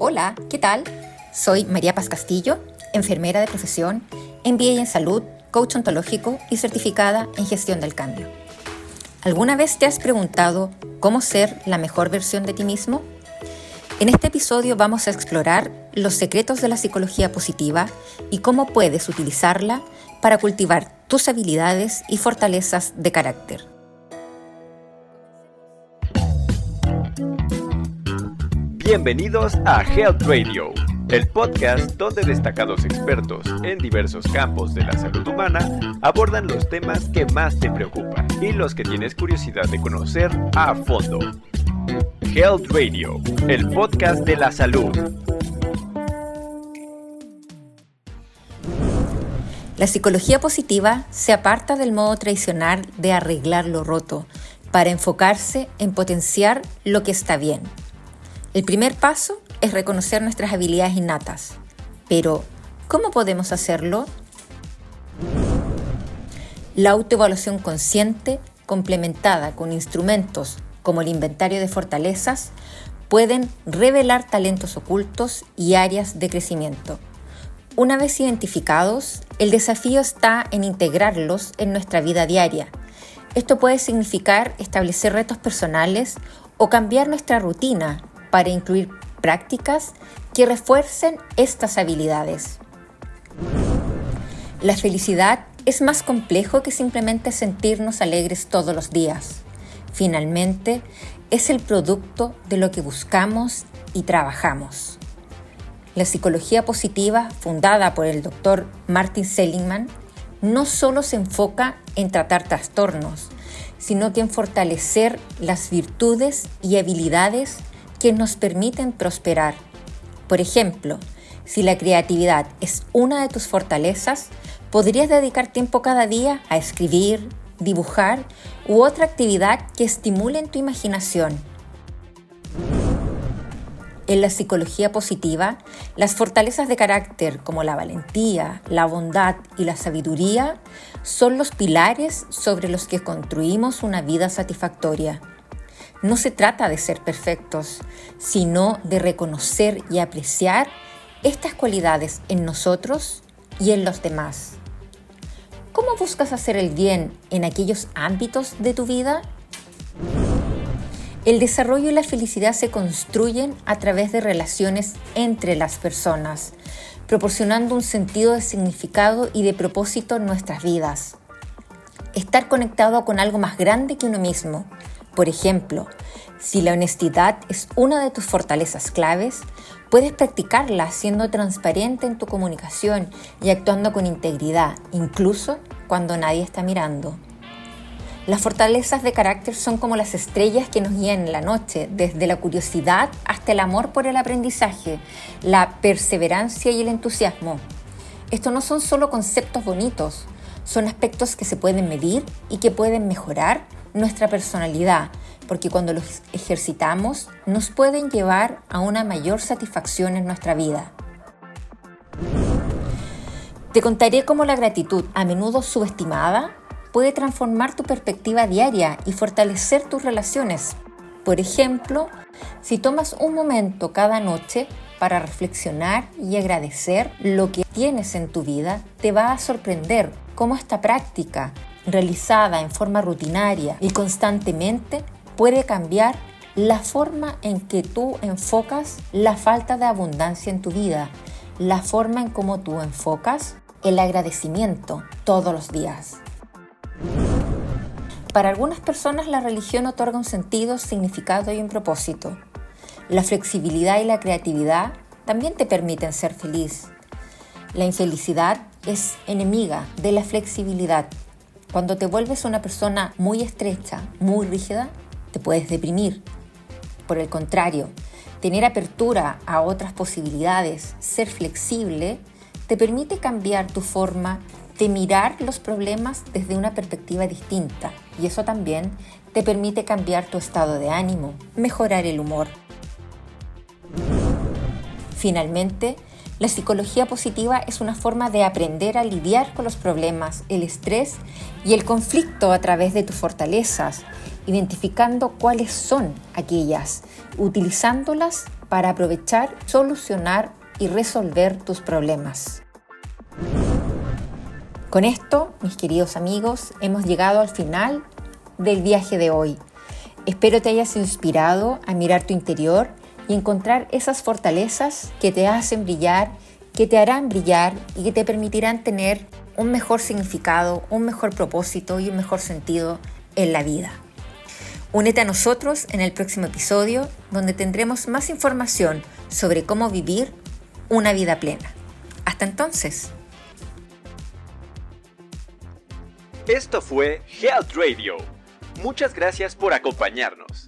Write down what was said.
Hola, ¿qué tal? Soy María Paz Castillo, enfermera de profesión, MBA en salud, coach ontológico y certificada en gestión del cambio. ¿Alguna vez te has preguntado cómo ser la mejor versión de ti mismo? En este episodio vamos a explorar los secretos de la psicología positiva y cómo puedes utilizarla para cultivar tus habilidades y fortalezas de carácter. Bienvenidos a Health Radio, el podcast donde destacados expertos en diversos campos de la salud humana abordan los temas que más te preocupan y los que tienes curiosidad de conocer a fondo. Health Radio, el podcast de la salud. La psicología positiva se aparta del modo tradicional de arreglar lo roto para enfocarse en potenciar lo que está bien. El primer paso es reconocer nuestras habilidades innatas. Pero, ¿cómo podemos hacerlo? La autoevaluación consciente, complementada con instrumentos como el inventario de fortalezas, pueden revelar talentos ocultos y áreas de crecimiento. Una vez identificados, el desafío está en integrarlos en nuestra vida diaria. Esto puede significar establecer retos personales o cambiar nuestra rutina para incluir prácticas que refuercen estas habilidades. La felicidad es más complejo que simplemente sentirnos alegres todos los días. Finalmente, es el producto de lo que buscamos y trabajamos. La psicología positiva, fundada por el doctor Martin Seligman, no solo se enfoca en tratar trastornos, sino que en fortalecer las virtudes y habilidades que nos permiten prosperar. Por ejemplo, si la creatividad es una de tus fortalezas, podrías dedicar tiempo cada día a escribir, dibujar u otra actividad que estimule tu imaginación. En la psicología positiva, las fortalezas de carácter como la valentía, la bondad y la sabiduría son los pilares sobre los que construimos una vida satisfactoria. No se trata de ser perfectos, sino de reconocer y apreciar estas cualidades en nosotros y en los demás. ¿Cómo buscas hacer el bien en aquellos ámbitos de tu vida? El desarrollo y la felicidad se construyen a través de relaciones entre las personas, proporcionando un sentido de significado y de propósito en nuestras vidas. Estar conectado con algo más grande que uno mismo, por ejemplo, si la honestidad es una de tus fortalezas claves, puedes practicarla siendo transparente en tu comunicación y actuando con integridad, incluso cuando nadie está mirando. Las fortalezas de carácter son como las estrellas que nos guían en la noche, desde la curiosidad hasta el amor por el aprendizaje, la perseverancia y el entusiasmo. Estos no son solo conceptos bonitos, son aspectos que se pueden medir y que pueden mejorar nuestra personalidad, porque cuando los ejercitamos nos pueden llevar a una mayor satisfacción en nuestra vida. Te contaré cómo la gratitud, a menudo subestimada, puede transformar tu perspectiva diaria y fortalecer tus relaciones. Por ejemplo, si tomas un momento cada noche para reflexionar y agradecer lo que tienes en tu vida, te va a sorprender cómo esta práctica realizada en forma rutinaria y constantemente puede cambiar la forma en que tú enfocas la falta de abundancia en tu vida, la forma en cómo tú enfocas el agradecimiento todos los días. Para algunas personas la religión otorga un sentido, significado y un propósito. La flexibilidad y la creatividad también te permiten ser feliz. La infelicidad es enemiga de la flexibilidad cuando te vuelves una persona muy estrecha, muy rígida, te puedes deprimir. Por el contrario, tener apertura a otras posibilidades, ser flexible, te permite cambiar tu forma de mirar los problemas desde una perspectiva distinta y eso también te permite cambiar tu estado de ánimo, mejorar el humor. Finalmente, La psicología positiva es una forma de aprender a lidiar con los problemas, el estrés y el conflicto a través de tus fortalezas, identificando cuáles son aquellas, utilizándolas para aprovechar, solucionar y resolver tus problemas. Con esto, mis queridos amigos, hemos llegado al final del viaje de hoy. Espero te hayas inspirado a mirar tu interior y encontrar esas fortalezas que te hacen brillar, que te harán brillar y que te permitirán tener un mejor significado, un mejor propósito y un mejor sentido en la vida. Únete a nosotros en el próximo episodio donde tendremos más información sobre cómo vivir una vida plena. Hasta entonces. Esto fue Health Radio. Muchas gracias por acompañarnos.